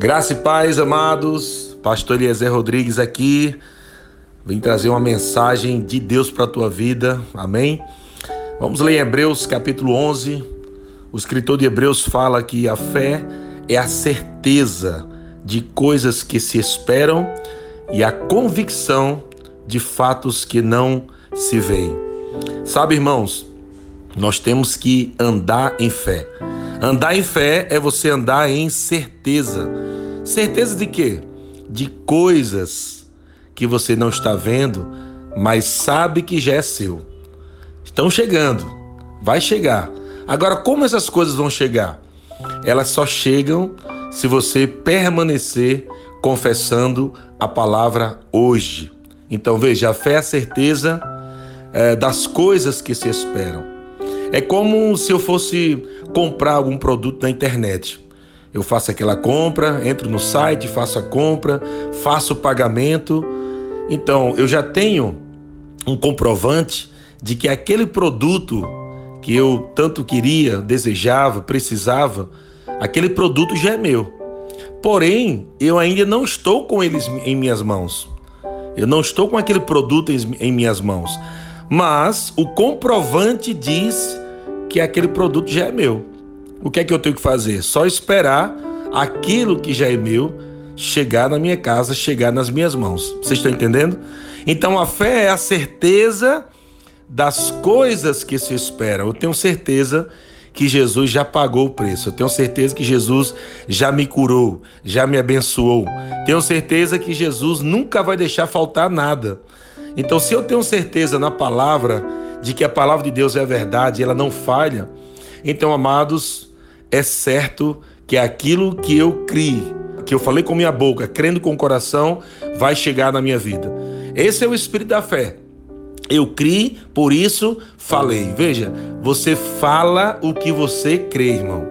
Graça e paz, amados. Pastor Eliezer Rodrigues aqui. Vim trazer uma mensagem de Deus para a tua vida. Amém? Vamos ler Hebreus capítulo 11. O escritor de Hebreus fala que a fé é a certeza de coisas que se esperam e a convicção de fatos que não se veem. Sabe, irmãos, nós temos que andar em fé. Andar em fé é você andar em certeza. Certeza de quê? De coisas que você não está vendo, mas sabe que já é seu. Estão chegando, vai chegar. Agora, como essas coisas vão chegar? Elas só chegam se você permanecer confessando a palavra hoje. Então, veja, a fé é a certeza é, das coisas que se esperam. É como se eu fosse comprar algum produto na internet. Eu faço aquela compra, entro no site, faço a compra, faço o pagamento. Então, eu já tenho um comprovante de que aquele produto que eu tanto queria, desejava, precisava, aquele produto já é meu. Porém, eu ainda não estou com eles em minhas mãos. Eu não estou com aquele produto em minhas mãos. Mas o comprovante diz que aquele produto já é meu. O que é que eu tenho que fazer? Só esperar aquilo que já é meu chegar na minha casa, chegar nas minhas mãos. Vocês estão entendendo? Então a fé é a certeza das coisas que se esperam. Eu tenho certeza que Jesus já pagou o preço. Eu tenho certeza que Jesus já me curou, já me abençoou. Tenho certeza que Jesus nunca vai deixar faltar nada. Então, se eu tenho certeza na palavra de que a palavra de Deus é a verdade, ela não falha, então, amados, é certo que aquilo que eu criei, que eu falei com minha boca, crendo com o coração, vai chegar na minha vida. Esse é o espírito da fé. Eu criei, por isso falei. Veja, você fala o que você crê, irmão.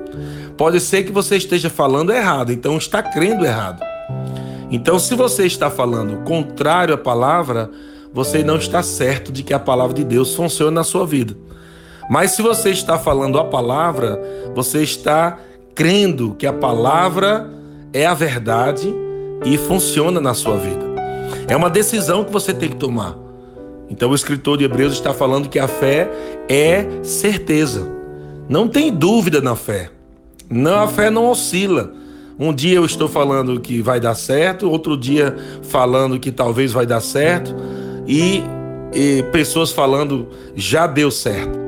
Pode ser que você esteja falando errado, então está crendo errado. Então, se você está falando contrário à palavra, você não está certo de que a palavra de Deus funcione na sua vida. Mas se você está falando a palavra, você está crendo que a palavra é a verdade e funciona na sua vida. É uma decisão que você tem que tomar. Então o escritor de Hebreus está falando que a fé é certeza. Não tem dúvida na fé. Não, a fé não oscila. Um dia eu estou falando que vai dar certo, outro dia falando que talvez vai dar certo, e, e pessoas falando já deu certo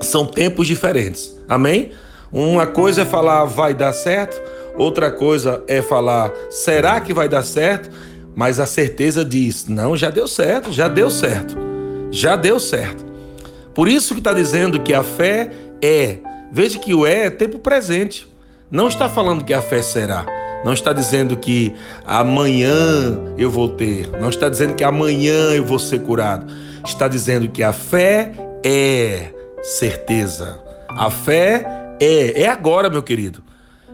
são tempos diferentes. Amém? Uma coisa é falar vai dar certo, outra coisa é falar será que vai dar certo, mas a certeza diz não, já deu certo, já deu certo, já deu certo. Por isso que está dizendo que a fé é. Veja que o é é tempo presente. Não está falando que a fé será. Não está dizendo que amanhã eu vou ter. Não está dizendo que amanhã eu vou ser curado. Está dizendo que a fé é certeza. A fé é, é agora, meu querido.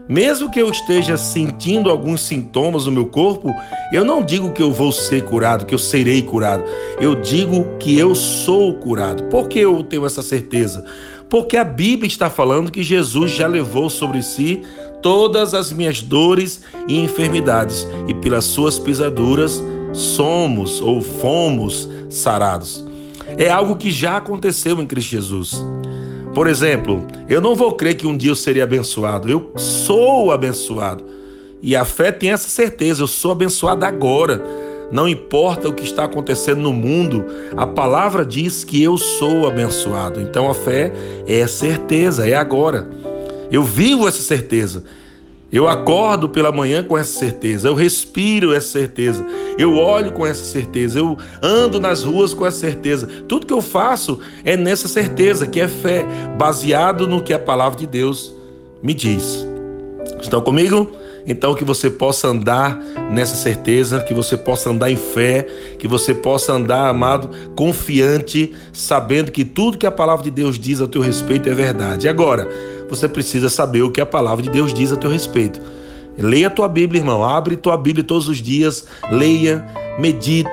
Mesmo que eu esteja sentindo alguns sintomas no meu corpo, eu não digo que eu vou ser curado, que eu serei curado. Eu digo que eu sou curado. Por que eu tenho essa certeza? Porque a Bíblia está falando que Jesus já levou sobre si todas as minhas dores e enfermidades, e pelas suas pisaduras somos ou fomos sarados é algo que já aconteceu em Cristo Jesus. Por exemplo, eu não vou crer que um dia eu serei abençoado, eu sou abençoado. E a fé tem essa certeza, eu sou abençoado agora. Não importa o que está acontecendo no mundo, a palavra diz que eu sou abençoado. Então a fé é certeza, é agora. Eu vivo essa certeza. Eu acordo pela manhã com essa certeza, eu respiro essa certeza, eu olho com essa certeza, eu ando nas ruas com essa certeza. Tudo que eu faço é nessa certeza, que é fé, baseado no que a palavra de Deus me diz. Estão comigo? Então que você possa andar nessa certeza, que você possa andar em fé, que você possa andar, amado, confiante, sabendo que tudo que a palavra de Deus diz a teu respeito é verdade. Agora, você precisa saber o que a palavra de Deus diz a teu respeito. Leia a tua Bíblia, irmão. Abre tua Bíblia todos os dias. Leia, medite,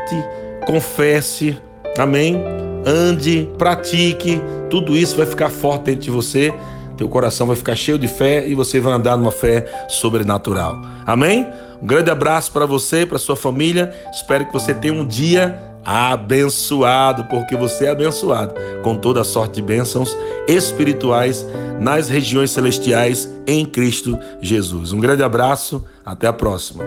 confesse. Amém? Ande, pratique. Tudo isso vai ficar forte dentro de você teu coração vai ficar cheio de fé e você vai andar numa fé sobrenatural. Amém? Um grande abraço para você, para sua família. Espero que você tenha um dia abençoado, porque você é abençoado com toda a sorte de bênçãos espirituais nas regiões celestiais em Cristo Jesus. Um grande abraço, até a próxima.